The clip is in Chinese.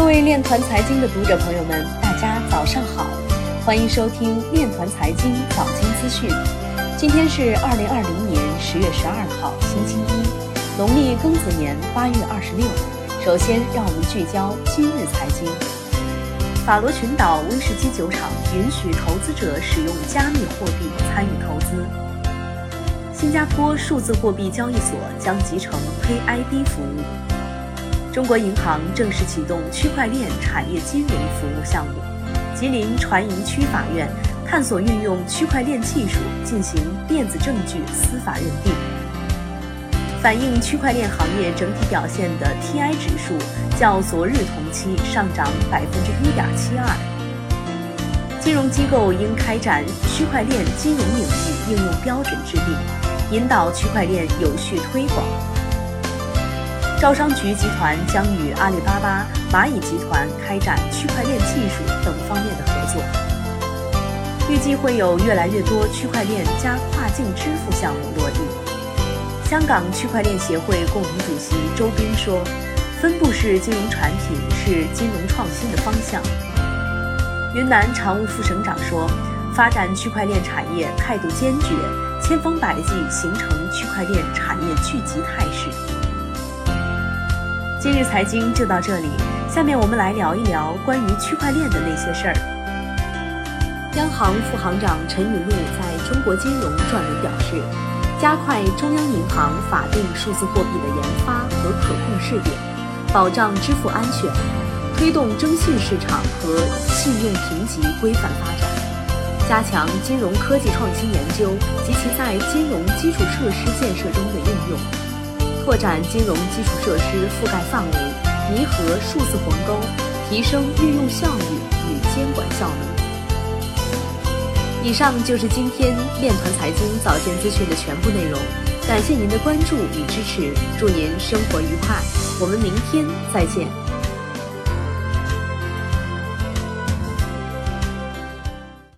各位链团财经的读者朋友们，大家早上好，欢迎收听链团财经早间资讯。今天是二零二零年十月十二号，星期一，农历庚子年八月二十六。首先，让我们聚焦今日财经。法罗群岛威士忌酒厂允许投资者使用加密货币参与投资。新加坡数字货币交易所将集成 Pay ID 服务。中国银行正式启动区块链产业金融服务项目。吉林船营区法院探索运用区块链技术进行电子证据司法认定。反映区块链行业整体表现的 TI 指数较昨日同期上涨百分之一点七二。金融机构应开展区块链金融领域应用标准制定，引导区块链有序推广。招商局集团将与阿里巴巴、蚂蚁集团开展区块链技术等方面的合作。预计会有越来越多区块链加跨境支付项目落地。香港区块链协会共同主席周斌说：“分布式金融产品是金融创新的方向。”云南常务副省长说：“发展区块链产业态度坚决，千方百计形成区块链产业聚集态势。”今日财经就到这里，下面我们来聊一聊关于区块链的那些事儿。央行副行长陈雨露在中国金融撰文表示，加快中央银行法定数字货币的研发和可控试点，保障支付安全，推动征信市场和信用评级规范发展，加强金融科技创新研究及其在金融基础设施建设中的应用。拓展金融基础设施覆盖范围，弥合数字鸿沟，提升运用效率与监管效能。以上就是今天链团财经早间资讯的全部内容，感谢您的关注与支持，祝您生活愉快，我们明天再见。